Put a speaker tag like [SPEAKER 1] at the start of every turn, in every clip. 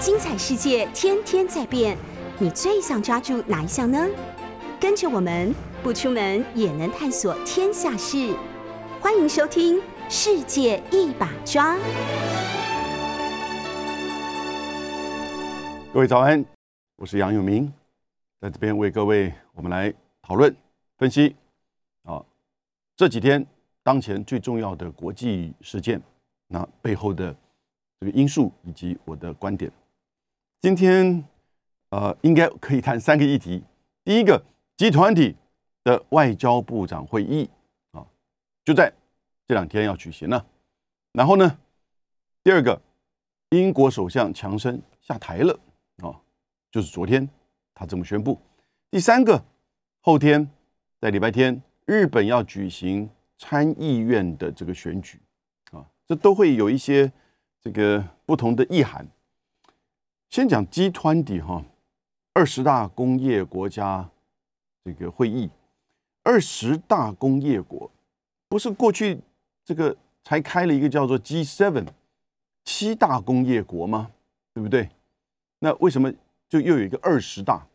[SPEAKER 1] 精彩世界天天在变，你最想抓住哪一项呢？跟着我们不出门也能探索天下事，欢迎收听《世界一把抓》。
[SPEAKER 2] 各位早安，我是杨永明，在这边为各位我们来讨论分析啊这几天当前最重要的国际事件，那背后的这个因素以及我的观点。今天呃应该可以谈三个议题，第一个集团体的外交部长会议啊就在这两天要举行了，然后呢第二个英国首相强生下台了。啊，就是昨天他这么宣布。第三个，后天在礼拜天，日本要举行参议院的这个选举，啊，这都会有一些这个不同的意涵。先讲 G 团体哈，二十大工业国家这个会议，二十大工业国不是过去这个才开了一个叫做 G Seven 七大工业国吗？对不对？那为什么就又有一个二十大？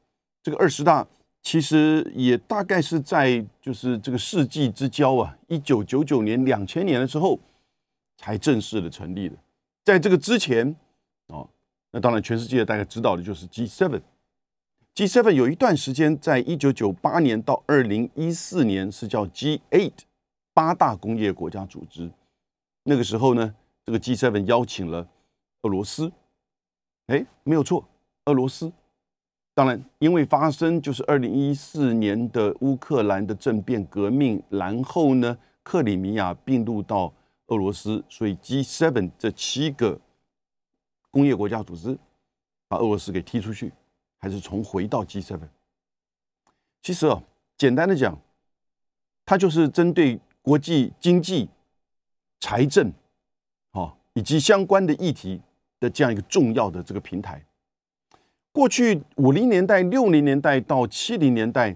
[SPEAKER 2] 这个二十大其实也大概是在就是这个世纪之交啊，一九九九年、两千年的时候才正式的成立的。在这个之前，那当然全世界大概知道的就是 G seven。G seven 有一段时间，在一九九八年到二零一四年是叫 G eight 八大工业国家组织。那个时候呢，这个 G seven 邀请了俄罗斯。哎，没有错，俄罗斯。当然，因为发生就是二零一四年的乌克兰的政变革命，然后呢，克里米亚并入到俄罗斯，所以 G7 这七个工业国家组织把俄罗斯给踢出去，还是重回到 G7。其实啊，简单的讲，它就是针对国际经济、财政，哦，以及相关的议题。的这样一个重要的这个平台，过去五零年代、六零年代到七零年代，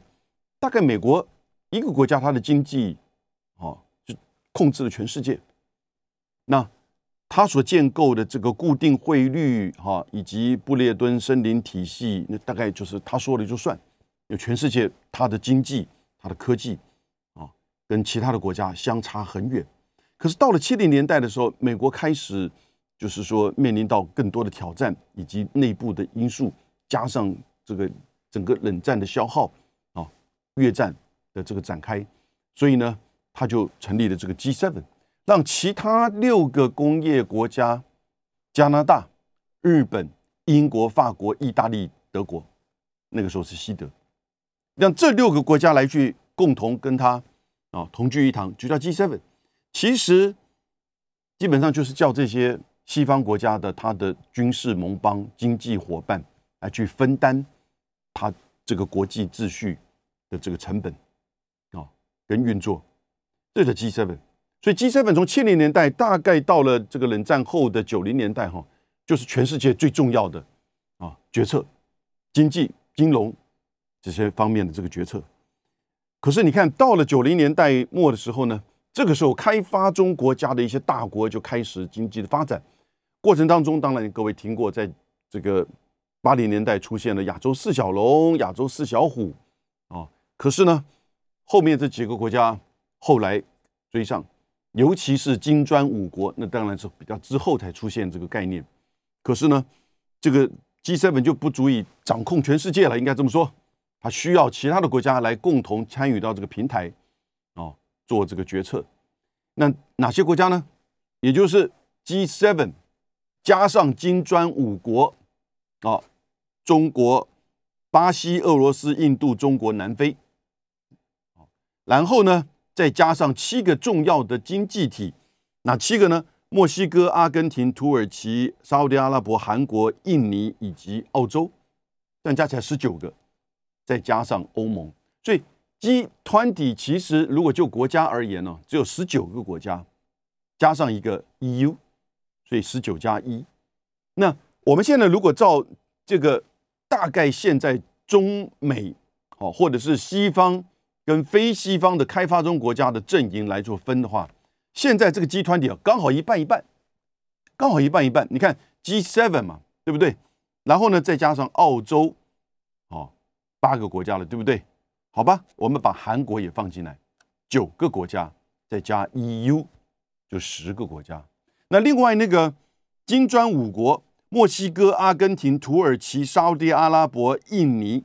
[SPEAKER 2] 大概美国一个国家它的经济，哦，就控制了全世界。那它所建构的这个固定汇率，哈，以及布列敦森林体系，那大概就是他说了就算。有全世界它的经济、它的科技，啊，跟其他的国家相差很远。可是到了七零年代的时候，美国开始。就是说，面临到更多的挑战，以及内部的因素，加上这个整个冷战的消耗啊，越战的这个展开，所以呢，他就成立了这个 G7，让其他六个工业国家——加拿大、日本、英国、法国、意大利、德国，那个时候是西德，让这六个国家来去共同跟他啊同聚一堂，就叫 G7。其实基本上就是叫这些。西方国家的他的军事盟邦、经济伙伴来去分担他这个国际秩序的这个成本啊，跟运作，这是 G7。所以 G7 从七零年代大概到了这个冷战后的九零年代哈，就是全世界最重要的啊决策，经济、金融这些方面的这个决策。可是你看到了九零年代末的时候呢，这个时候开发中国家的一些大国就开始经济的发展。过程当中，当然各位听过，在这个八零年代出现了亚洲四小龙、亚洲四小虎啊。可是呢，后面这几个国家后来追上，尤其是金砖五国，那当然是比较之后才出现这个概念。可是呢，这个 G7 就不足以掌控全世界了，应该这么说，它需要其他的国家来共同参与到这个平台啊，做这个决策。那哪些国家呢？也就是 G7。加上金砖五国，啊，中国、巴西、俄罗斯、印度、中国、南非，然后呢，再加上七个重要的经济体，哪七个呢？墨西哥、阿根廷、土耳其、沙特阿拉伯、韩国、印尼以及澳洲，这样加起来十九个，再加上欧盟，所以 G 团体其实如果就国家而言呢，只有十九个国家，加上一个 EU。所以十九加一，那我们现在如果照这个大概现在中美哦，或者是西方跟非西方的开发中国家的阵营来做分的话，现在这个集团体啊，刚好一半一半，刚好一半一半。你看 G seven 嘛，对不对？然后呢再加上澳洲，哦，八个国家了，对不对？好吧，我们把韩国也放进来，九个国家，再加 EU，就十个国家。那另外那个金砖五国，墨西哥、阿根廷、土耳其、沙地阿拉伯、印尼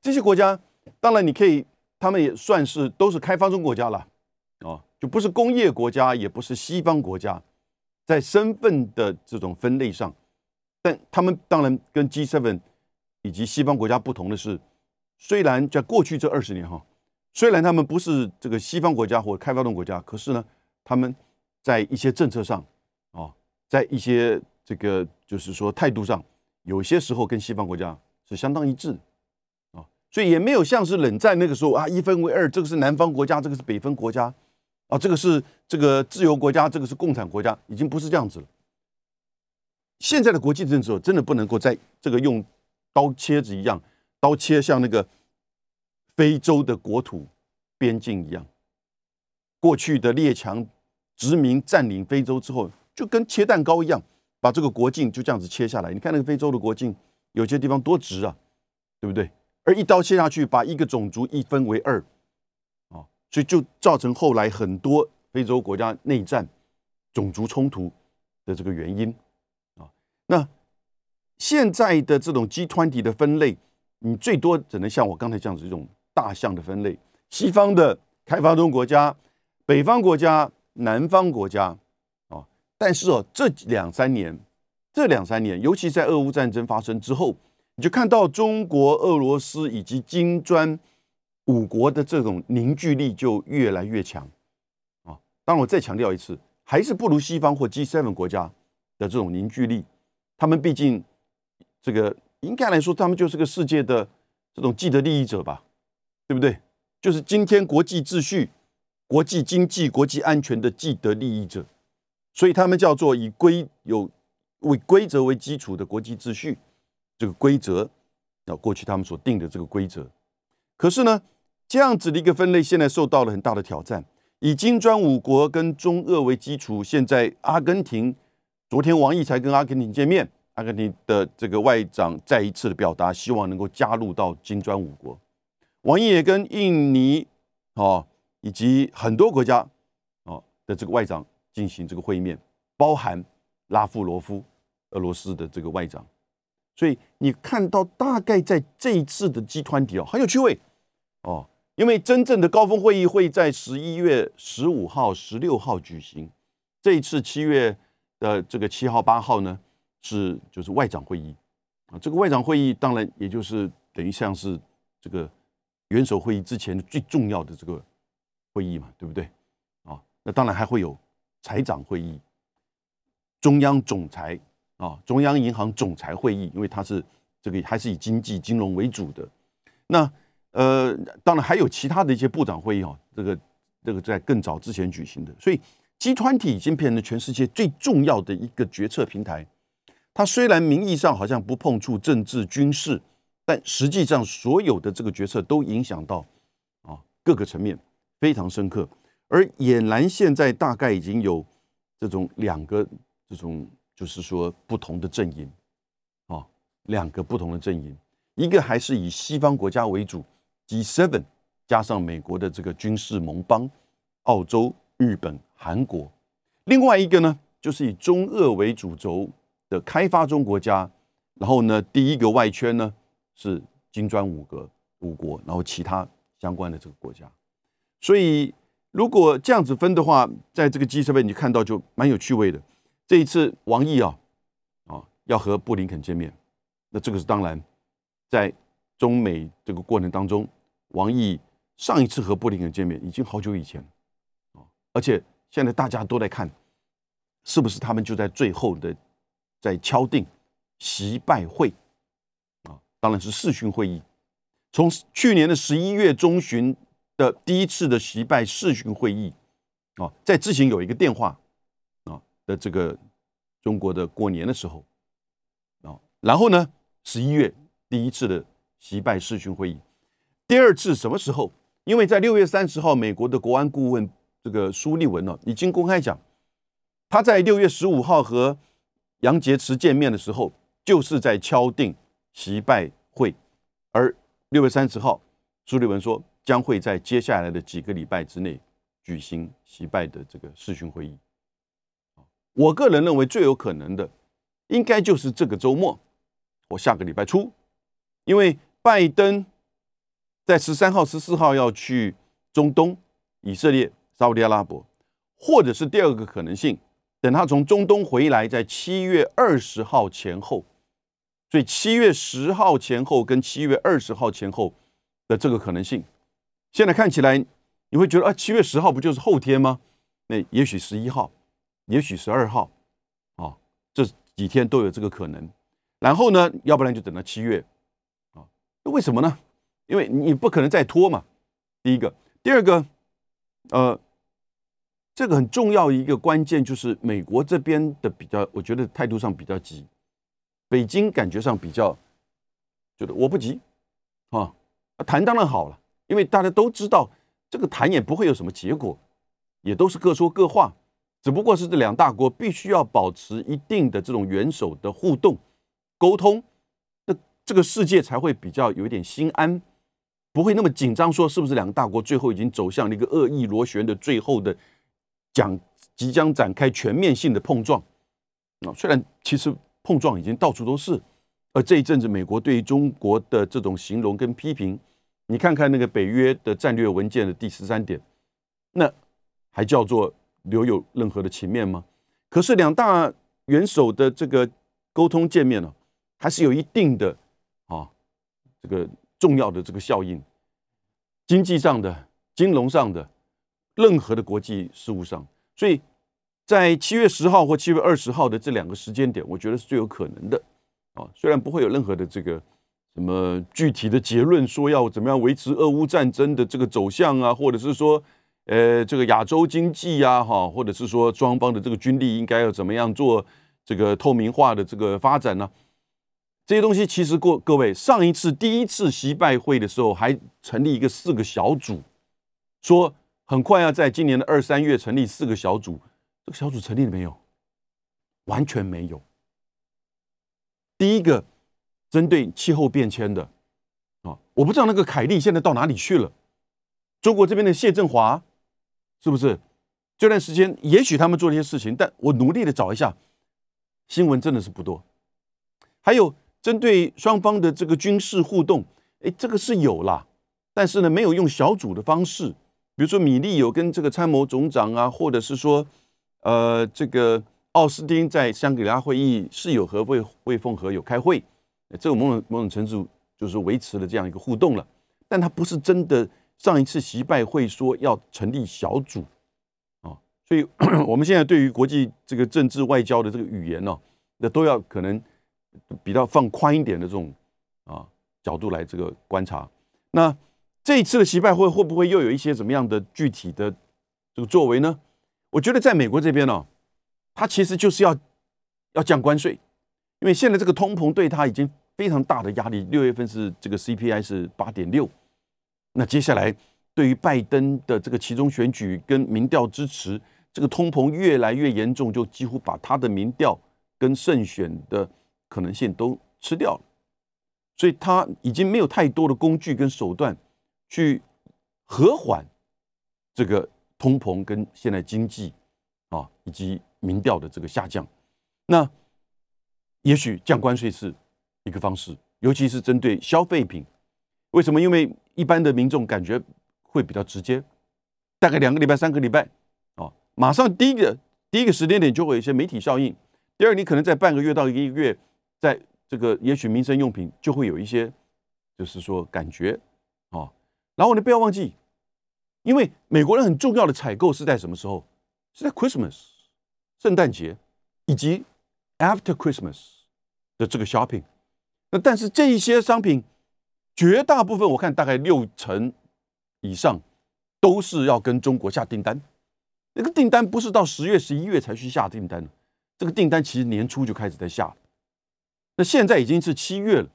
[SPEAKER 2] 这些国家，当然你可以，他们也算是都是开发中国家了，哦，就不是工业国家，也不是西方国家。在身份的这种分类上，但他们当然跟 G7 以及西方国家不同的是，虽然在过去这二十年哈，虽然他们不是这个西方国家或开发中国家，可是呢，他们在一些政策上啊，在一些这个就是说态度上，有些时候跟西方国家是相当一致，所以也没有像是冷战那个时候啊，一分为二，这个是南方国家，这个是北方国家。啊，这个是这个自由国家，这个是共产国家，已经不是这样子了。现在的国际政治真的不能够在这个用刀切子一样，刀切像那个非洲的国土边境一样。过去的列强殖民占领非洲之后，就跟切蛋糕一样，把这个国境就这样子切下来。你看那个非洲的国境，有些地方多直啊，对不对？而一刀切下去，把一个种族一分为二。啊所以就造成后来很多非洲国家内战、种族冲突的这个原因啊。那现在的这种 G 团体的分类，你最多只能像我刚才这样子一种大象的分类：西方的开发中国家、北方国家、南方国家啊。但是哦，这两三年，这两三年，尤其在俄乌战争发生之后，你就看到中国、俄罗斯以及金砖。五国的这种凝聚力就越来越强啊！当然，我再强调一次，还是不如西方或 G7 国家的这种凝聚力。他们毕竟这个应该来说，他们就是个世界的这种既得利益者吧，对不对？就是今天国际秩序、国际经济、国际安全的既得利益者，所以他们叫做以规有为规则为基础的国际秩序。这个规则，要过去他们所定的这个规则，可是呢？这样子的一个分类，现在受到了很大的挑战。以金砖五国跟中俄为基础，现在阿根廷昨天王毅才跟阿根廷见面，阿根廷的这个外长再一次的表达，希望能够加入到金砖五国。王毅也跟印尼哦以及很多国家哦的这个外长进行这个会面，包含拉夫罗夫俄罗斯的这个外长。所以你看到大概在这一次的集团体哦很有趣味哦。因为真正的高峰会议会在十一月十五号、十六号举行，这一次七月的这个七号、八号呢，是就是外长会议啊。这个外长会议当然也就是等于像是这个元首会议之前最重要的这个会议嘛，对不对？啊，那当然还会有财长会议、中央总裁啊、中央银行总裁会议，因为它是这个还是以经济金融为主的那。呃，当然还有其他的一些部长会议哦，这个这个在更早之前举行的，所以集团体已经变成全世界最重要的一个决策平台。它虽然名义上好像不碰触政治军事，但实际上所有的这个决策都影响到啊各个层面非常深刻。而俨然现在大概已经有这种两个这种就是说不同的阵营啊，两个不同的阵营，一个还是以西方国家为主。G7 加上美国的这个军事盟邦，澳洲、日本、韩国，另外一个呢，就是以中俄为主轴的开发中国家。然后呢，第一个外圈呢是金砖五个五国，然后其他相关的这个国家。所以如果这样子分的话，在这个 G7 你看到就蛮有趣味的。这一次王毅啊啊要和布林肯见面，那这个是当然在。中美这个过程当中，王毅上一次和布林肯见面已经好久以前啊，而且现在大家都在看，是不是他们就在最后的在敲定习拜会啊？当然是视讯会议。从去年的十一月中旬的第一次的习拜视讯会议啊，在之前有一个电话的这个中国的过年的时候啊，然后呢十一月第一次的。习拜视讯会议，第二次什么时候？因为在六月三十号，美国的国安顾问这个苏利文呢，已经公开讲，他在六月十五号和杨洁篪见面的时候，就是在敲定习拜会，而六月三十号，苏利文说将会在接下来的几个礼拜之内举行习拜的这个视讯会议。我个人认为最有可能的，应该就是这个周末或下个礼拜初，因为拜登在十三号、十四号要去中东、以色列、沙特阿拉伯，或者是第二个可能性，等他从中东回来，在七月二十号前后，所以七月十号前后跟七月二十号前后的这个可能性，现在看起来你会觉得啊，七月十号不就是后天吗？那也许十一号。也许十二号，啊，这几天都有这个可能。然后呢，要不然就等到七月，啊，为什么呢？因为你不可能再拖嘛。第一个，第二个，呃，这个很重要一个关键就是美国这边的比较，我觉得态度上比较急，北京感觉上比较觉得我不急，啊，谈当然好了，因为大家都知道这个谈也不会有什么结果，也都是各说各话。只不过是这两大国必须要保持一定的这种元首的互动、沟通，那这个世界才会比较有一点心安，不会那么紧张。说是不是两个大国最后已经走向了一个恶意螺旋的最后的讲即将展开全面性的碰撞？啊，虽然其实碰撞已经到处都是，而这一阵子美国对于中国的这种形容跟批评，你看看那个北约的战略文件的第十三点，那还叫做。留有任何的情面吗？可是两大元首的这个沟通见面呢，还是有一定的啊这个重要的这个效应，经济上的、金融上的、任何的国际事务上，所以在七月十号或七月二十号的这两个时间点，我觉得是最有可能的啊。虽然不会有任何的这个什么具体的结论，说要怎么样维持俄乌战争的这个走向啊，或者是说。呃，这个亚洲经济呀，哈，或者是说双方的这个军力应该要怎么样做这个透明化的这个发展呢？这些东西其实过各位上一次第一次习拜会的时候，还成立一个四个小组，说很快要在今年的二三月成立四个小组，这个小组成立了没有？完全没有。第一个针对气候变迁的啊，我不知道那个凯利现在到哪里去了。中国这边的谢振华。是不是这段时间，也许他们做了一些事情，但我努力的找一下新闻，真的是不多。还有针对双方的这个军事互动，哎，这个是有啦，但是呢，没有用小组的方式。比如说，米利有跟这个参谋总长啊，或者是说，呃，这个奥斯汀在香格里拉会议是有和魏魏凤和有开会，这个某种某种程度就是维持了这样一个互动了，但他不是真的。上一次习拜会说要成立小组啊，所以 我们现在对于国际这个政治外交的这个语言呢，那都要可能比较放宽一点的这种啊角度来这个观察。那这一次的习拜会会不会又有一些什么样的具体的这个作为呢？我觉得在美国这边呢，它其实就是要要降关税，因为现在这个通膨对它已经非常大的压力。六月份是这个 CPI 是八点六。那接下来，对于拜登的这个其中选举跟民调支持，这个通膨越来越严重，就几乎把他的民调跟胜选的可能性都吃掉了。所以他已经没有太多的工具跟手段去和缓这个通膨跟现在经济啊以及民调的这个下降。那也许降关税是一个方式，尤其是针对消费品。为什么？因为一般的民众感觉会比较直接，大概两个礼拜、三个礼拜，哦，马上第一个第一个时间点就会有一些媒体效应。第二，你可能在半个月到一个月，在这个也许民生用品就会有一些，就是说感觉，哦，然后你不要忘记，因为美国人很重要的采购是在什么时候？是在 Christmas 圣诞节以及 After Christmas 的这个 shopping。那但是这一些商品。绝大部分我看大概六成以上都是要跟中国下订单，那个订单不是到十月十一月才去下订单的，这个订单其实年初就开始在下了。那现在已经是七月了，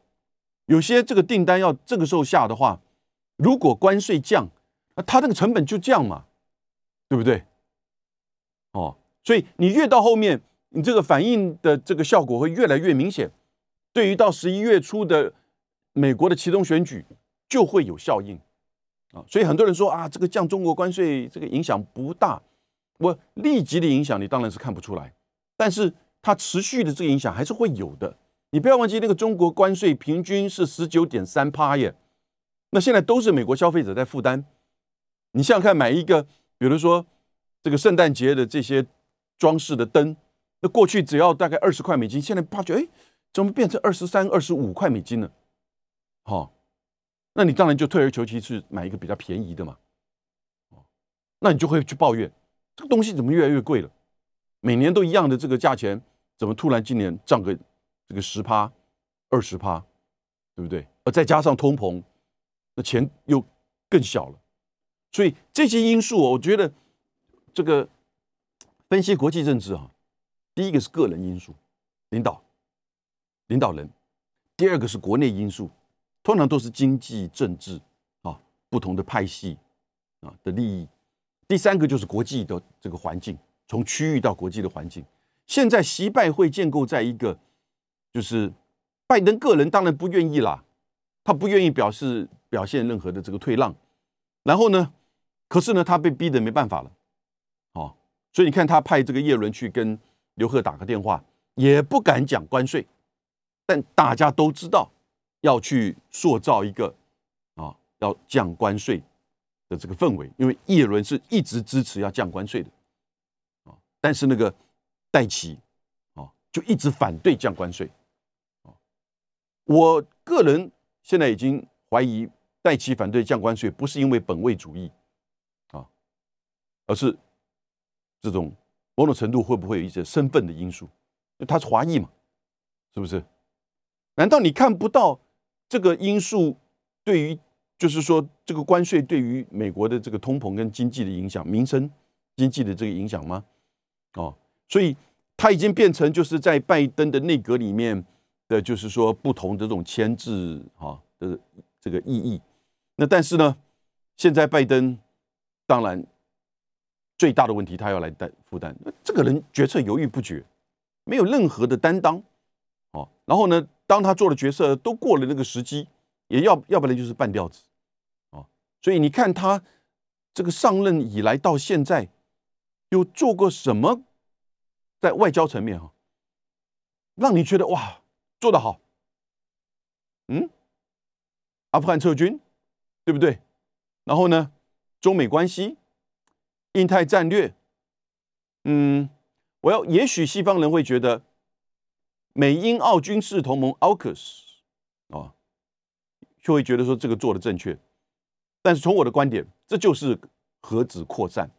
[SPEAKER 2] 有些这个订单要这个时候下的话，如果关税降，那它这个成本就降嘛，对不对？哦，所以你越到后面，你这个反应的这个效果会越来越明显。对于到十一月初的美国的其中选举就会有效应啊。所以很多人说啊，这个降中国关税这个影响不大，我立即的影响你当然是看不出来，但是它持续的这个影响还是会有的。你不要忘记那个中国关税平均是十九点三趴耶，那现在都是美国消费者在负担。你想想看，买一个，比如说这个圣诞节的这些装饰的灯，那过去只要大概二十块美金，现在发觉哎，怎么变成二十三、二十五块美金了？好，那你当然就退而求其次买一个比较便宜的嘛。哦，那你就会去抱怨这个东西怎么越来越贵了？每年都一样的这个价钱，怎么突然今年涨个这个十趴、二十趴，对不对？而再加上通膨，那钱又更小了。所以这些因素，我觉得这个分析国际政治啊，第一个是个人因素，领导领导人；第二个是国内因素，通常都是经济政治啊不同的派系啊的利益；第三个就是国际的这个环境，从区域到国际的环境。现在习拜会建构在一个，就是拜登个人当然不愿意啦，他不愿意表示表现任何的这个退让，然后呢？可是呢，他被逼得没办法了，哦，所以你看他派这个叶伦去跟刘贺打个电话，也不敢讲关税，但大家都知道要去塑造一个啊要降关税的这个氛围，因为叶伦是一直支持要降关税的，啊，但是那个戴奇啊就一直反对降关税，啊，我个人现在已经怀疑戴奇反对降关税不是因为本位主义啊。而是这种某种程度会不会有一些身份的因素？因为他是华裔嘛，是不是？难道你看不到这个因素对于，就是说这个关税对于美国的这个通膨跟经济的影响、民生经济的这个影响吗？哦，所以它已经变成就是在拜登的内阁里面的，就是说不同的这种牵制啊的这个意义。那但是呢，现在拜登当然。最大的问题，他要来担负担。这个人决策犹豫不决，没有任何的担当，哦。然后呢，当他做的决策都过了那个时机，也要要不然就是半吊子，哦。所以你看他这个上任以来到现在，有做过什么在外交层面啊，让你觉得哇做得好？嗯，阿富汗撤军，对不对？然后呢，中美关系。印太战略，嗯，我要也许西方人会觉得美英澳军事同盟 AUKUS 啊，就会觉得说这个做的正确，但是从我的观点，这就是核子扩散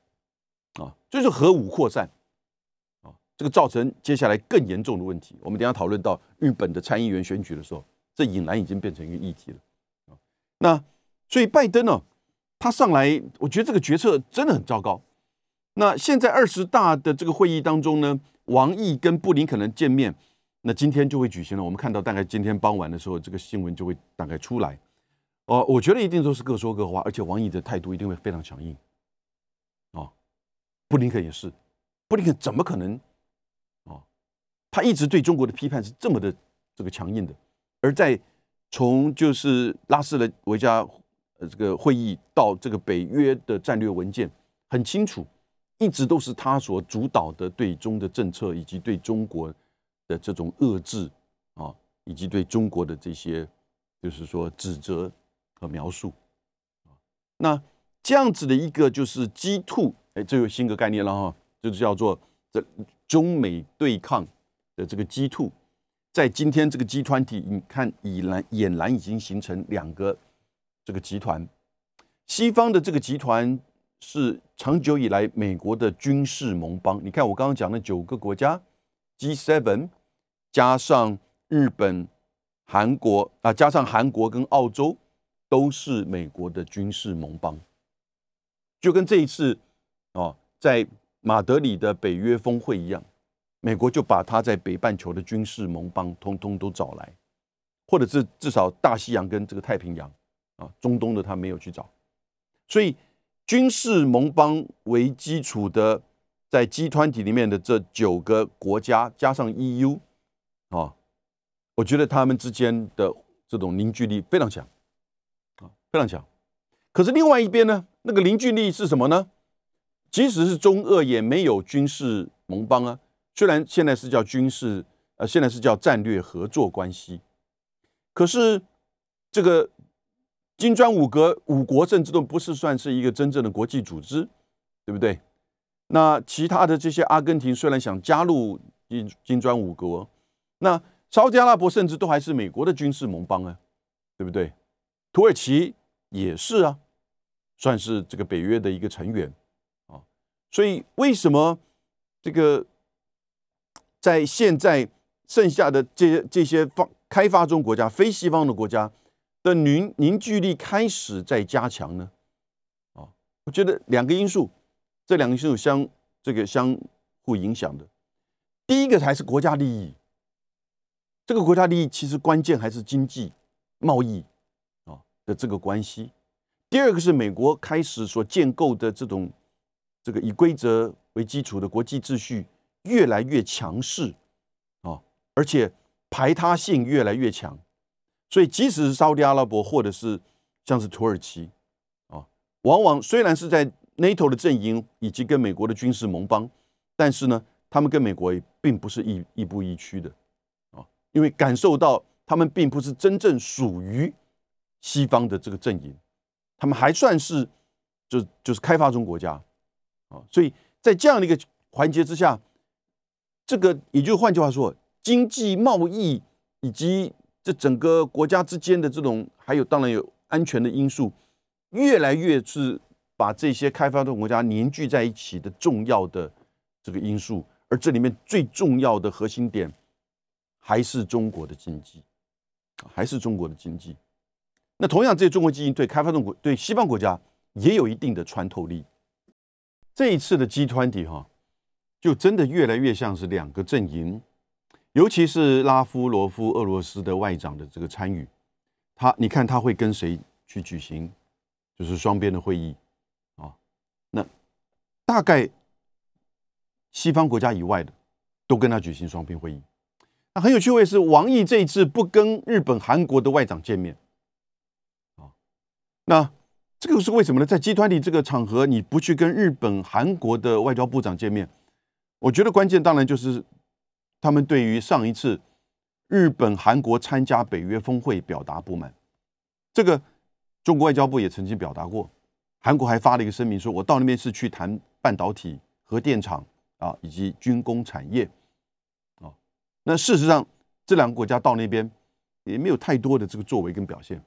[SPEAKER 2] 啊，就是核武扩散啊，这个造成接下来更严重的问题。我们等下讨论到日本的参议员选举的时候，这引燃已经变成一个议题了啊。那所以拜登呢，他上来，我觉得这个决策真的很糟糕。那现在二十大的这个会议当中呢，王毅跟布林肯能见面，那今天就会举行了。我们看到大概今天傍晚的时候，这个新闻就会大概出来。哦，我觉得一定都是各说各话，而且王毅的态度一定会非常强硬。哦，布林肯也是，布林肯怎么可能？哦，他一直对中国的批判是这么的这个强硬的，而在从就是拉斯的维加呃这个会议到这个北约的战略文件，很清楚。一直都是他所主导的对中的政策，以及对中国的这种遏制啊，以及对中国的这些就是说指责和描述啊。那这样子的一个就是“ G two，哎，这个新的概念了哈，就是叫做这中美对抗的这个“ G two，在今天这个集团体，你看已然俨然已经形成两个这个集团，西方的这个集团。是长久以来美国的军事盟邦。你看，我刚刚讲的九个国家，G7 加上日本、韩国啊，加上韩国跟澳洲，都是美国的军事盟邦。就跟这一次哦，在马德里的北约峰会一样，美国就把他在北半球的军事盟邦通通都找来，或者是至少大西洋跟这个太平洋啊，中东的他没有去找，所以。军事盟邦为基础的，在集团体里面的这九个国家加上 EU，啊，我觉得他们之间的这种凝聚力非常强，啊，非常强。可是另外一边呢，那个凝聚力是什么呢？即使是中俄也没有军事盟邦啊，虽然现在是叫军事，呃，现在是叫战略合作关系，可是这个金砖五国五国甚至都不是算是一个真正的国际组织，对不对？那其他的这些阿根廷虽然想加入金金砖五国，那沙特阿拉伯甚至都还是美国的军事盟邦啊，对不对？土耳其也是啊，算是这个北约的一个成员啊。所以为什么这个在现在剩下的这些这些方开发中国家、非西方的国家的凝凝聚力开始在加强呢？啊，我觉得两个因素，这两个因素相这个相互影响的。第一个才是国家利益。这个国家利益其实关键还是经济贸易啊的这个关系。第二个是美国开始所建构的这种这个以规则为基础的国际秩序越来越强势啊，而且排他性越来越强。所以即使是沙特阿拉伯或者是像是土耳其啊，往往虽然是在 NATO 的阵营以及跟美国的军事盟邦，但是呢，他们跟美国也并不是亦亦步亦趋的。因为感受到他们并不是真正属于西方的这个阵营，他们还算是就就是开发中国家啊，所以在这样的一个环节之下，这个也就换句话说，经济贸易以及这整个国家之间的这种，还有当然有安全的因素，越来越是把这些开发中国家凝聚在一起的重要的这个因素，而这里面最重要的核心点。还是中国的经济，还是中国的经济。那同样，这中国经济对开发中国、对西方国家也有一定的穿透力。这一次的 G 团体哈，就真的越来越像是两个阵营，尤其是拉夫罗夫俄罗斯的外长的这个参与，他你看他会跟谁去举行，就是双边的会议啊？那大概西方国家以外的都跟他举行双边会议。很有趣味是，王毅这一次不跟日本、韩国的外长见面，啊，那这个是为什么呢？在集团里这个场合，你不去跟日本、韩国的外交部长见面，我觉得关键当然就是他们对于上一次日本、韩国参加北约峰会表达不满。这个中国外交部也曾经表达过，韩国还发了一个声明，说我到那边是去谈半导体、核电厂啊，以及军工产业。那事实上，这两个国家到那边也没有太多的这个作为跟表现。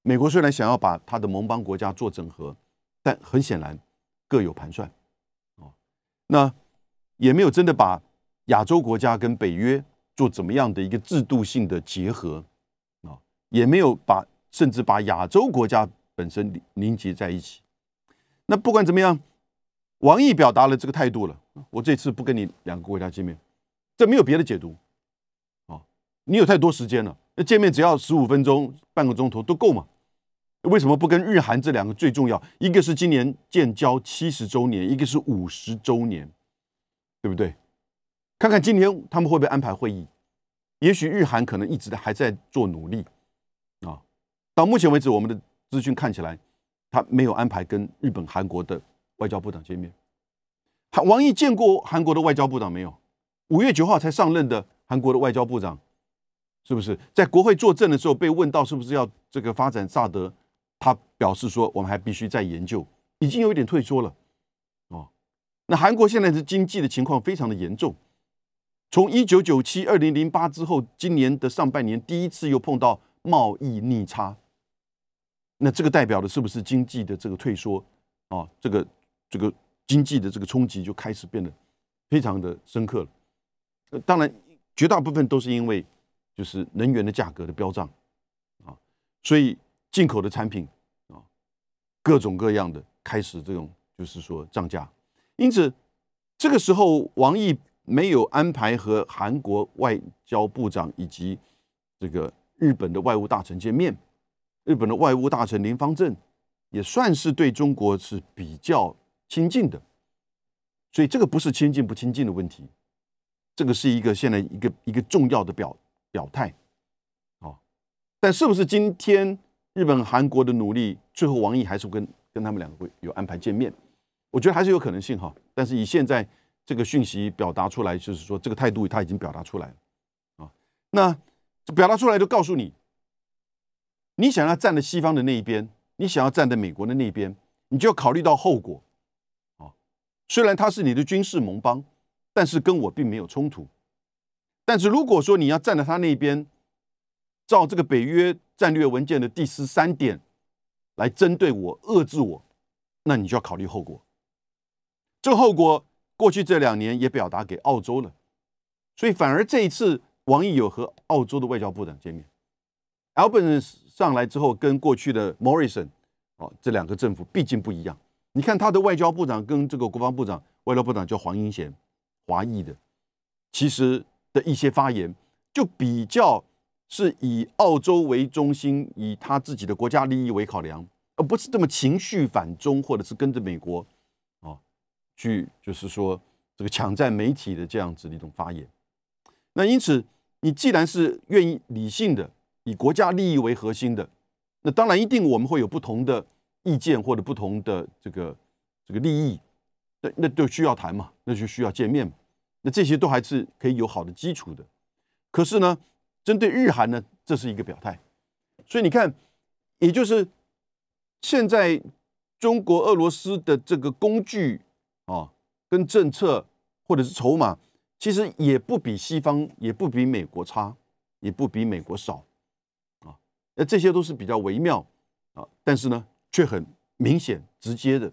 [SPEAKER 2] 美国虽然想要把他的盟邦国家做整合，但很显然各有盘算。哦，那也没有真的把亚洲国家跟北约做怎么样的一个制度性的结合啊，也没有把甚至把亚洲国家本身凝结在一起。那不管怎么样，王毅表达了这个态度了，我这次不跟你两个国家见面。这没有别的解读，啊，你有太多时间了，那见面只要十五分钟、半个钟头都够嘛？为什么不跟日韩这两个最重要？一个是今年建交七十周年，一个是五十周年，对不对？看看今天他们会不会安排会议？也许日韩可能一直还在做努力，啊，到目前为止，我们的资讯看起来，他没有安排跟日本、韩国的外交部长见面。韩王毅见过韩国的外交部长没有？五月九号才上任的韩国的外交部长，是不是在国会作证的时候被问到是不是要这个发展萨德？他表示说我们还必须再研究，已经有一点退缩了。哦，那韩国现在的经济的情况非常的严重，从一九九七、二零零八之后，今年的上半年第一次又碰到贸易逆差，那这个代表的是不是经济的这个退缩？啊，这个这个经济的这个冲击就开始变得非常的深刻了。当然，绝大部分都是因为就是能源的价格的飙涨啊，所以进口的产品啊，各种各样的开始这种就是说涨价。因此，这个时候王毅没有安排和韩国外交部长以及这个日本的外务大臣见面。日本的外务大臣林方正也算是对中国是比较亲近的，所以这个不是亲近不亲近的问题。这个是一个现在一个一个重要的表表态，哦，但是不是今天日本、韩国的努力，最后王毅还是跟跟他们两个会有安排见面？我觉得还是有可能性哈。但是以现在这个讯息表达出来，就是说这个态度他已经表达出来了啊。那表达出来就告诉你，你想要站在西方的那一边，你想要站在美国的那一边，你就要考虑到后果啊。虽然他是你的军事盟邦，但是跟我并没有冲突。但是如果说你要站在他那边，照这个北约战略文件的第十三点来针对我、遏制我，那你就要考虑后果。这个后果，过去这两年也表达给澳洲了，所以反而这一次王毅有和澳洲的外交部长见面。Albanese 上来之后，跟过去的 Morrison 哦这两个政府毕竟不一样。你看他的外交部长跟这个国防部长、外交部长叫黄英贤，华裔的，其实的一些发言就比较是以澳洲为中心，以他自己的国家利益为考量，而不是这么情绪反中，或者是跟着美国啊去就是说这个抢占媒体的这样子的一种发言。那因此，你既然是愿意理性的。以国家利益为核心的，那当然一定我们会有不同的意见或者不同的这个这个利益，那那就需要谈嘛，那就需要见面嘛，那这些都还是可以有好的基础的。可是呢，针对日韩呢，这是一个表态，所以你看，也就是现在中国俄罗斯的这个工具啊，跟政策或者是筹码，其实也不比西方，也不比美国差，也不比美国少啊。那这些都是比较微妙啊，但是呢，却很明显、直接的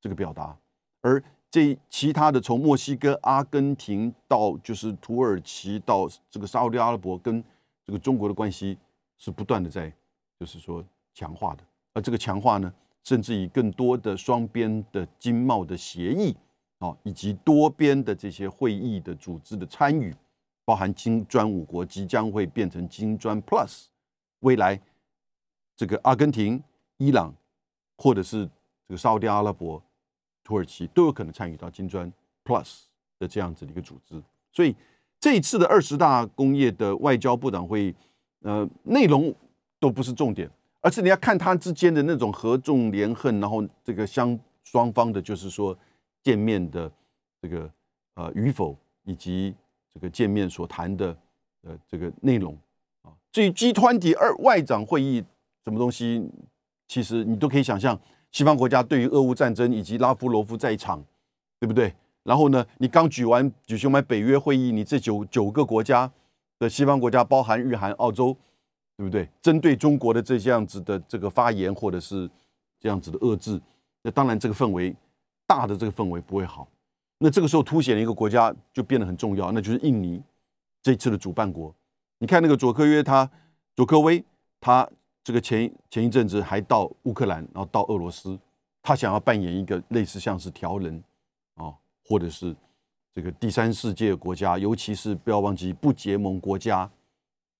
[SPEAKER 2] 这个表达。而这其他的，从墨西哥、阿根廷到就是土耳其，到这个沙特阿拉伯，跟这个中国的关系是不断的在就是说强化的。而这个强化呢，甚至以更多的双边的经贸的协议啊，以及多边的这些会议的组织的参与，包含金砖五国即将会变成金砖 Plus。未来，这个阿根廷、伊朗，或者是这个沙特阿拉伯、土耳其都有可能参与到金砖 Plus 的这样子的一个组织。所以这一次的二十大工业的外交部长会议，呃，内容都不是重点，而是你要看它之间的那种合纵连横，然后这个相双方的，就是说见面的这个呃与否，以及这个见面所谈的呃这个内容啊。至于 G 团体二外长会议什么东西，其实你都可以想象，西方国家对于俄乌战争以及拉夫罗夫在场，对不对？然后呢，你刚举完举行完北约会议，你这九九个国家的西方国家，包含日韩、澳洲，对不对？针对中国的这样子的这个发言，或者是这样子的遏制，那当然这个氛围大的这个氛围不会好。那这个时候凸显了一个国家就变得很重要，那就是印尼这次的主办国。你看那个佐科约，他佐科威，他这个前前一阵子还到乌克兰，然后到俄罗斯，他想要扮演一个类似像是调人啊，或者是这个第三世界国家，尤其是不要忘记不结盟国家，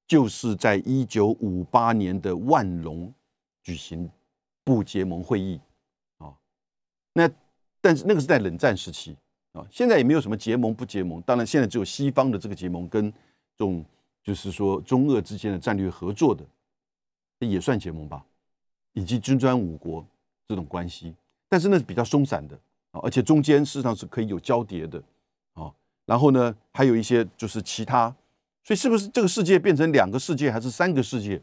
[SPEAKER 2] 就是在一九五八年的万隆举行不结盟会议啊。那但是那个是在冷战时期啊，现在也没有什么结盟不结盟，当然现在只有西方的这个结盟跟这种。就是说，中俄之间的战略合作的，也算结盟吧，以及金砖五国这种关系，但是那是比较松散的啊，而且中间事实上是可以有交叠的啊。然后呢，还有一些就是其他，所以是不是这个世界变成两个世界，还是三个世界，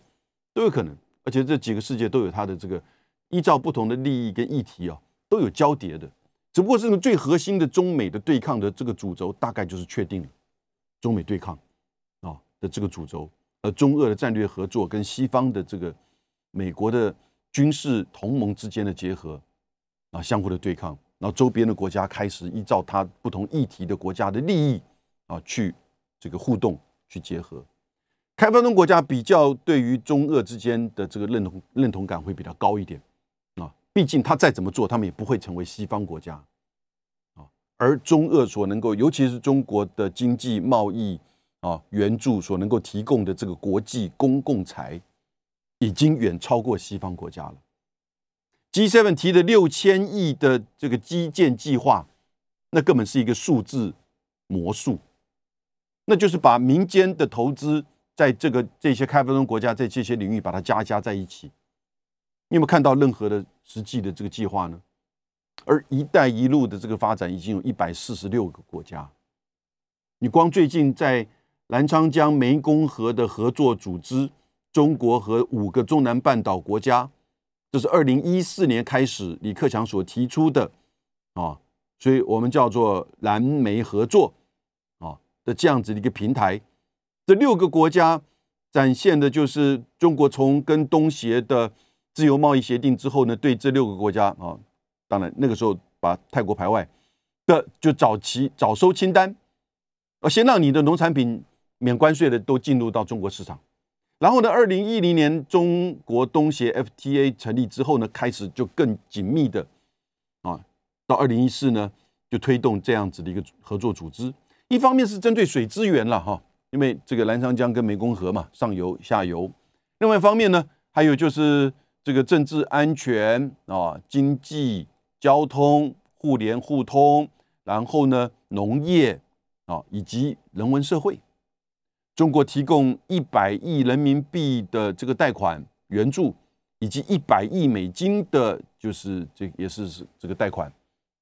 [SPEAKER 2] 都有可能。而且这几个世界都有它的这个依照不同的利益跟议题啊，都有交叠的。只不过这个最核心的中美的对抗的这个主轴，大概就是确定了中美对抗啊。的这个主轴，呃中俄的战略合作跟西方的这个美国的军事同盟之间的结合啊，相互的对抗，然后周边的国家开始依照它不同议题的国家的利益啊，去这个互动去结合。开发中国家比较对于中俄之间的这个认同认同感会比较高一点啊，毕竟他再怎么做，他们也不会成为西方国家啊。而中俄所能够，尤其是中国的经济贸易。啊，援助所能够提供的这个国际公共财，已经远超过西方国家了。G7 提的六千亿的这个基建计划，那根本是一个数字魔术，那就是把民间的投资在这个这些开发中国家在这些领域把它加加在一起，你有没有看到任何的实际的这个计划呢？而“一带一路”的这个发展已经有一百四十六个国家，你光最近在澜沧江湄公河的合作组织，中国和五个中南半岛国家，这是二零一四年开始李克强所提出的啊，所以我们叫做蓝莓合作啊的这样子的一个平台。这六个国家展现的就是中国从跟东协的自由贸易协定之后呢，对这六个国家啊。当然，那个时候把泰国排外的就早期早收清单，呃，先让你的农产品免关税的都进入到中国市场。然后呢，二零一零年中国东协 FTA 成立之后呢，开始就更紧密的啊，到二零一四呢就推动这样子的一个合作组织。一方面是针对水资源了哈，因为这个澜沧江跟湄公河嘛，上游下游。另外一方面呢，还有就是这个政治安全啊，经济。交通互联互通，然后呢，农业啊，以及人文社会，中国提供一百亿人民币的这个贷款援助，以及一百亿美金的，就是这也是是这个贷款，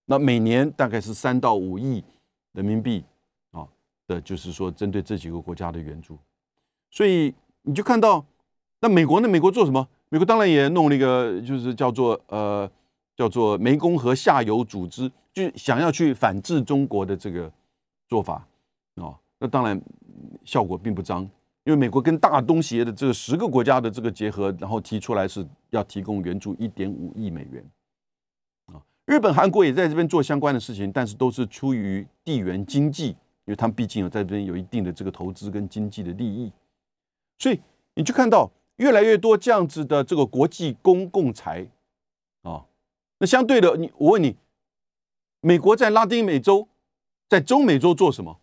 [SPEAKER 2] 那每年大概是三到五亿人民币啊的，就是说针对这几个国家的援助，所以你就看到，那美国呢？美国做什么？美国当然也弄了一个，就是叫做呃。叫做湄公河下游组织，就想要去反制中国的这个做法啊，那当然效果并不彰，因为美国跟大东协的这个十个国家的这个结合，然后提出来是要提供援助一点五亿美元啊。日本、韩国也在这边做相关的事情，但是都是出于地缘经济，因为他们毕竟有在这边有一定的这个投资跟经济的利益，所以你就看到越来越多这样子的这个国际公共财啊。那相对的，你我问你，美国在拉丁美洲、在中美洲做什么？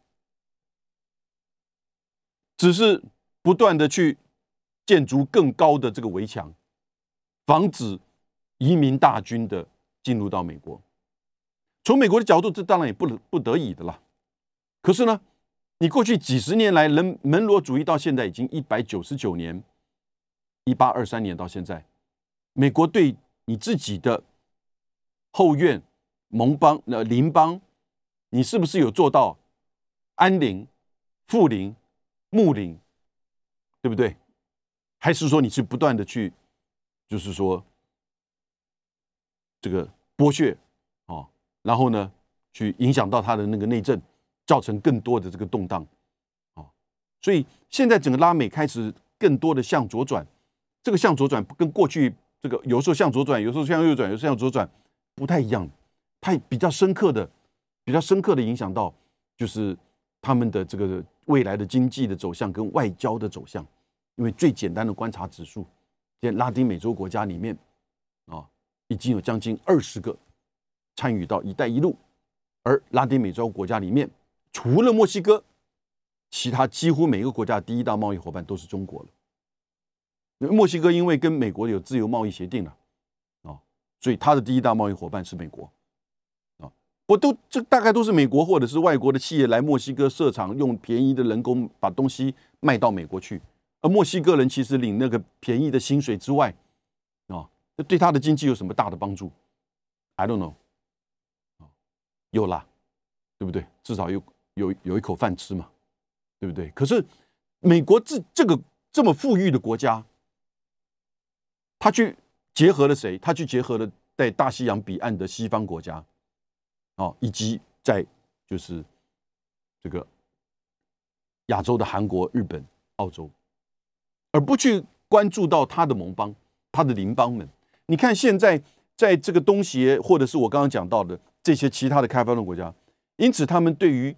[SPEAKER 2] 只是不断的去建筑更高的这个围墙，防止移民大军的进入到美国。从美国的角度，这当然也不不得已的了。可是呢，你过去几十年来，人门罗主义到现在已经一百九十九年，一八二三年到现在，美国对你自己的。后院、盟邦、呃邻邦，你是不是有做到安邻、富邻、睦邻，对不对？还是说你是不断的去，就是说这个剥削啊，然后呢，去影响到他的那个内政，造成更多的这个动荡啊？所以现在整个拉美开始更多的向左转，这个向左转跟过去这个有时候向左转，有时候向右转，有时候向左转。不太一样，它比较深刻的、比较深刻的影响到，就是他们的这个未来的经济的走向跟外交的走向。因为最简单的观察指数，在拉丁美洲国家里面，啊，已经有将近二十个参与到“一带一路”，而拉丁美洲国家里面，除了墨西哥，其他几乎每个国家第一大贸易伙伴都是中国了。因为墨西哥因为跟美国有自由贸易协定了啊。所以，它的第一大贸易伙伴是美国，我都这大概都是美国或者是外国的企业来墨西哥设厂，用便宜的人工把东西卖到美国去，而墨西哥人其实领那个便宜的薪水之外，啊，对他的经济有什么大的帮助？I don't know，啊，有啦，对不对？至少有有有一口饭吃嘛，对不对？可是美国这这个这么富裕的国家，他去。结合了谁？他去结合了在大西洋彼岸的西方国家，啊，以及在就是这个亚洲的韩国、日本、澳洲，而不去关注到他的盟邦、他的邻邦们。你看现在在这个东协，或者是我刚刚讲到的这些其他的开发中国家，因此他们对于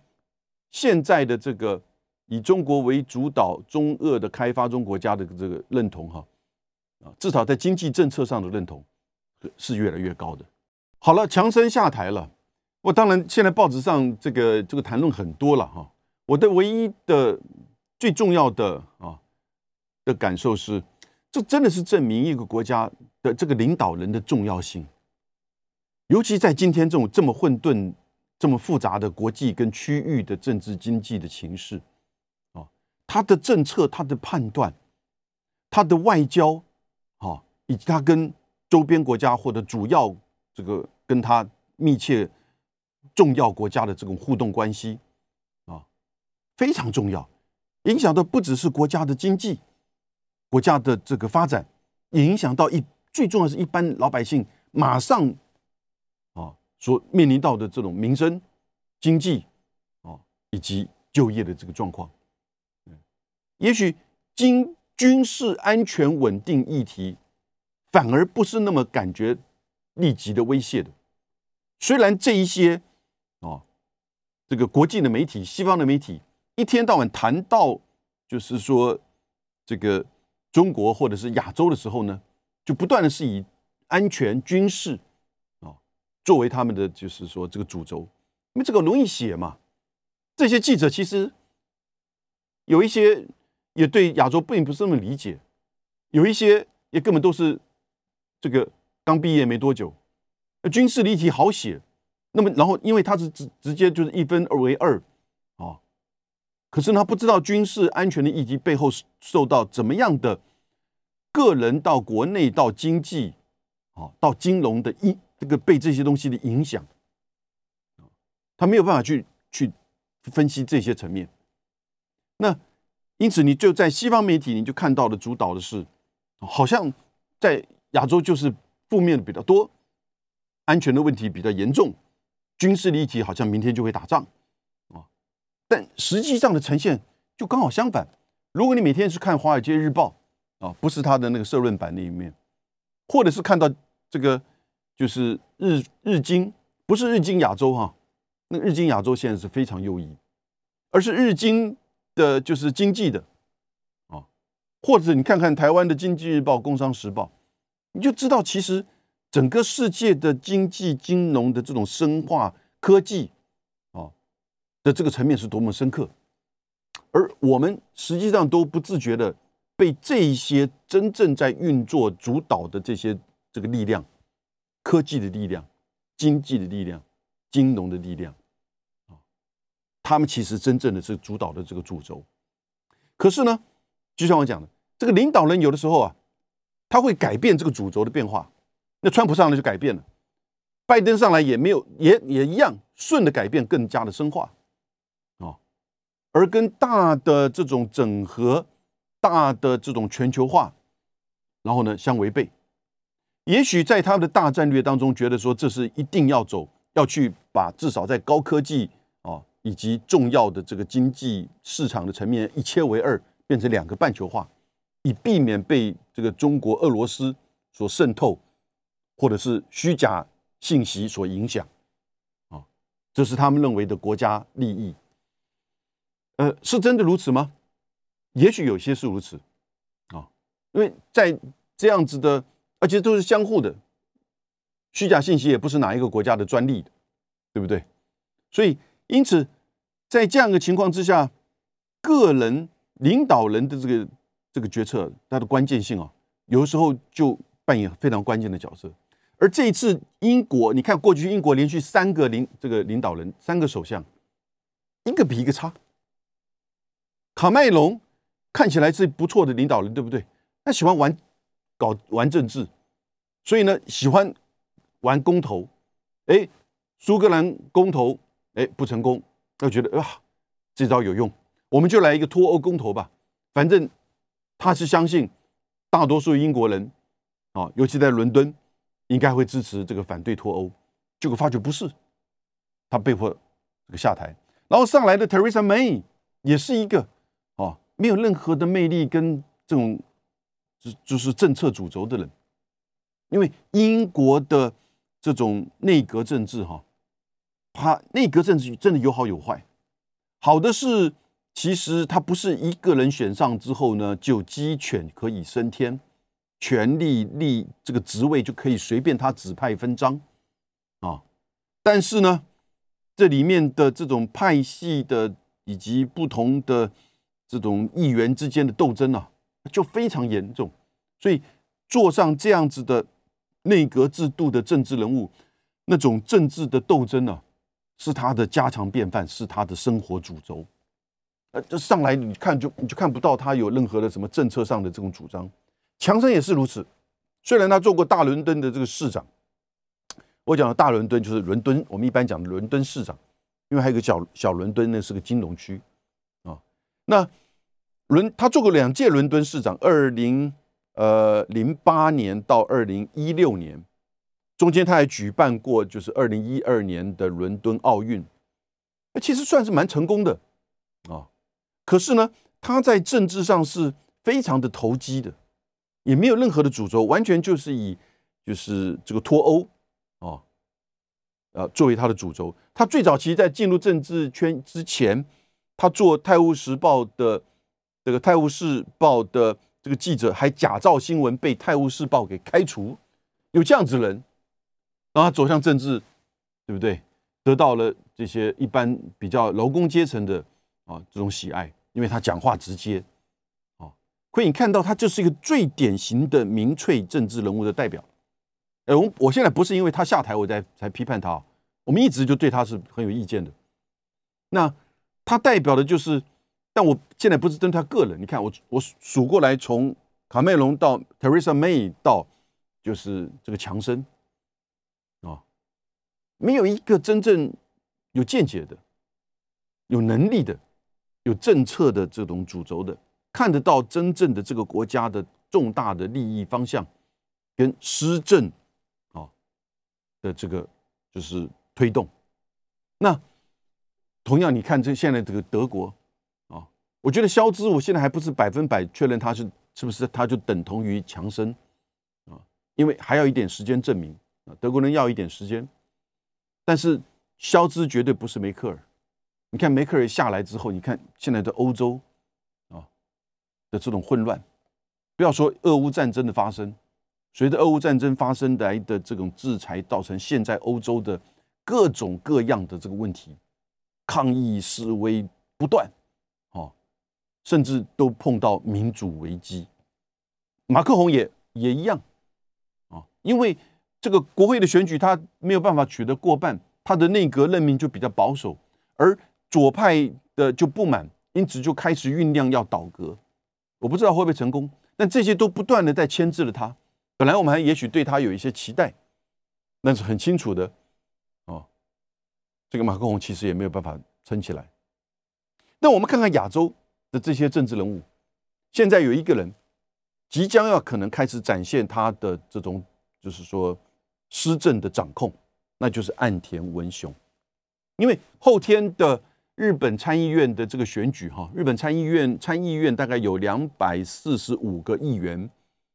[SPEAKER 2] 现在的这个以中国为主导、中俄的开发中国家的这个认同，哈。啊，至少在经济政策上的认同是越来越高的。好了，强生下台了，我当然现在报纸上这个这个谈论很多了哈。我的唯一的最重要的啊的感受是，这真的是证明一个国家的这个领导人的重要性，尤其在今天这种这么混沌、这么复杂的国际跟区域的政治经济的情势啊，他的政策、他的判断、他的外交，啊，以及他跟周边国家或者主要这个跟他密切重要国家的这种互动关系，啊，非常重要，影响的不只是国家的经济、国家的这个发展，也影响到一最重要是一般老百姓马上啊所面临到的这种民生、经济啊以及就业的这个状况。也许经军事安全稳定议题，反而不是那么感觉立即的威胁的。虽然这一些啊，这个国际的媒体、西方的媒体一天到晚谈到，就是说这个中国或者是亚洲的时候呢，就不断的是以安全、军事啊作为他们的就是说这个主轴，因为这个容易写嘛。这些记者其实有一些。也对亚洲并不是那么理解，有一些也根本都是这个刚毕业没多久，军事议题好写，那么然后因为他是直直接就是一分为二啊，可是他不知道军事安全的议题背后受到怎么样的个人到国内到经济啊到金融的影这个被这些东西的影响，他没有办法去去分析这些层面，那。因此，你就在西方媒体，你就看到的主导的是，好像在亚洲就是负面的比较多，安全的问题比较严重，军事议题好像明天就会打仗啊。但实际上的呈现就刚好相反。如果你每天是看《华尔街日报》啊，不是他的那个社论版那一面，或者是看到这个就是日日经，不是日经亚洲哈，那日经亚洲现在是非常优异，而是日经。的就是经济的，啊，或者你看看台湾的《经济日报》《工商时报》，你就知道其实整个世界的经济金融的这种深化科技，啊的这个层面是多么深刻，而我们实际上都不自觉的被这些真正在运作主导的这些这个力量，科技的力量、经济的力量、金融的力量。啊他们其实真正的是主导的这个主轴，可是呢，就像我讲的，这个领导人有的时候啊，他会改变这个主轴的变化。那川普上来就改变了，拜登上来也没有，也也一样顺的改变，更加的深化啊。而跟大的这种整合、大的这种全球化，然后呢相违背。也许在他们的大战略当中，觉得说这是一定要走，要去把至少在高科技啊。以及重要的这个经济市场的层面一切为二，变成两个半球化，以避免被这个中国、俄罗斯所渗透，或者是虚假信息所影响，啊，这是他们认为的国家利益。呃，是真的如此吗？也许有些是如此，啊，因为在这样子的，而且都是相互的，虚假信息也不是哪一个国家的专利的，对不对？所以因此。在这样的情况之下，个人领导人的这个这个决策，它的关键性啊，有的时候就扮演非常关键的角色。而这一次英国，你看过去英国连续三个领这个领导人，三个首相，一个比一个差。卡麦隆看起来是不错的领导人，对不对？他喜欢玩搞玩政治，所以呢，喜欢玩公投。哎，苏格兰公投，哎，不成功。他觉得啊，这招有用，我们就来一个脱欧公投吧。反正他是相信大多数英国人啊，尤其在伦敦，应该会支持这个反对脱欧。结果发觉不是，他被迫这个下台。然后上来的 Teresa May 也是一个啊，没有任何的魅力跟这种就就是政策主轴的人。因为英国的这种内阁政治哈。他内阁政治真的有好有坏，好的是，其实他不是一个人选上之后呢，就鸡犬可以升天，权力立这个职位就可以随便他指派分赃啊。但是呢，这里面的这种派系的以及不同的这种议员之间的斗争啊，就非常严重。所以坐上这样子的内阁制度的政治人物，那种政治的斗争呢？是他的家常便饭，是他的生活主轴，呃，这上来你看就你就看不到他有任何的什么政策上的这种主张。强生也是如此，虽然他做过大伦敦的这个市长，我讲的大伦敦就是伦敦，我们一般讲的伦敦市长，因为还有个小小伦敦，那是个金融区啊。那伦他做过两届伦敦市长，二零呃零八年到二零一六年，中间他还举办过就是二零一二年的伦敦奥运，那其实算是蛮成功的啊。可是呢，他在政治上是非常的投机的。也没有任何的主轴，完全就是以就是这个脱欧啊，呃作为他的主轴。他最早其实，在进入政治圈之前，他做《泰晤士报》的这个《泰晤士报》的这个记者，还假造新闻被《泰晤士报》给开除。有这样子人，然后他走向政治，对不对？得到了这些一般比较劳工阶层的啊这种喜爱，因为他讲话直接。可以你看到，他就是一个最典型的民粹政治人物的代表。哎，我我现在不是因为他下台我才才批判他，我们一直就对他是很有意见的。那他代表的就是，但我现在不是针对他个人。你看，我我数过来，从卡梅隆到 Teresa May 到就是这个强生啊，没有一个真正有见解的、有能力的、有政策的这种主轴的。看得到真正的这个国家的重大的利益方向跟施政啊的这个就是推动。那同样，你看这现在这个德国啊，我觉得肖兹，我现在还不是百分百确认他是是不是他就等同于强生啊，因为还要一点时间证明啊，德国人要一点时间。但是肖兹绝对不是梅克尔。你看梅克尔下来之后，你看现在的欧洲。这种混乱，不要说俄乌战争的发生，随着俄乌战争发生来的这种制裁，造成现在欧洲的各种各样的这个问题，抗议示威不断，哦，甚至都碰到民主危机。马克宏也也一样，啊，因为这个国会的选举他没有办法取得过半，他的内阁任命就比较保守，而左派的就不满，因此就开始酝酿要倒戈。我不知道会不会成功，但这些都不断的在牵制了他。本来我们还也许对他有一些期待，但是很清楚的，哦，这个马克龙其实也没有办法撑起来。那我们看看亚洲的这些政治人物，现在有一个人即将要可能开始展现他的这种，就是说施政的掌控，那就是岸田文雄，因为后天的。日本参议院的这个选举，哈，日本参议院参议院大概有两百四十五个议员，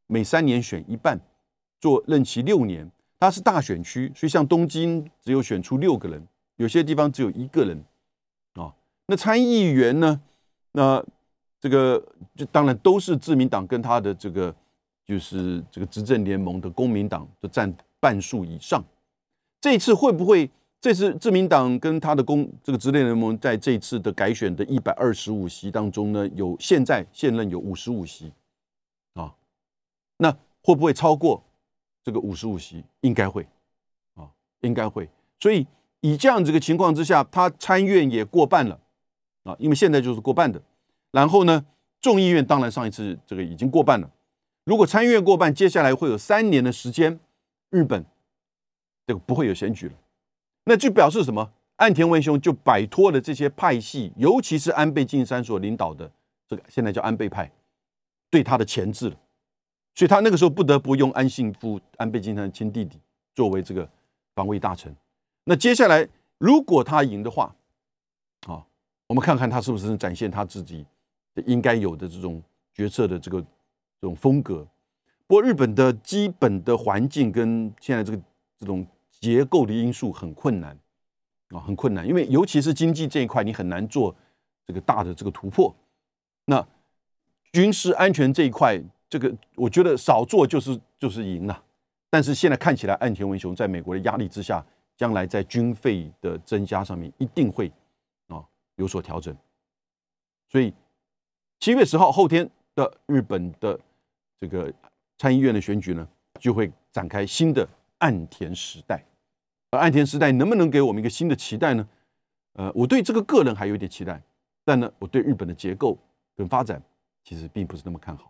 [SPEAKER 2] 每三年选一半，做任期六年。它是大选区，所以像东京只有选出六个人，有些地方只有一个人，啊，那参议员呢？那这个就当然都是自民党跟他的这个就是这个执政联盟的公民党，就占半数以上。这一次会不会？这次自民党跟他的公这个执政联盟在这次的改选的一百二十五席当中呢，有现在现任有五十五席，啊，那会不会超过这个五十五席？应该会，啊，应该会。所以以这样子个情况之下，他参院也过半了，啊，因为现在就是过半的。然后呢，众议院当然上一次这个已经过半了。如果参院过半，接下来会有三年的时间，日本这个不会有选举了。那就表示什么？岸田文雄就摆脱了这些派系，尤其是安倍晋三所领导的这个现在叫安倍派对他的钳制了，所以他那个时候不得不用安信夫、安倍晋三的亲弟弟作为这个防卫大臣。那接下来如果他赢的话，啊，我们看看他是不是能展现他自己应该有的这种决策的这个这种风格。不过日本的基本的环境跟现在这个这种。结构的因素很困难啊，很困难，因为尤其是经济这一块，你很难做这个大的这个突破。那军事安全这一块，这个我觉得少做就是就是赢了。但是现在看起来，岸田文雄在美国的压力之下，将来在军费的增加上面一定会啊有所调整。所以七月十号后天的日本的这个参议院的选举呢，就会展开新的岸田时代。而岸田时代能不能给我们一个新的期待呢？呃，我对这个个人还有点期待，但呢，我对日本的结构跟发展其实并不是那么看好。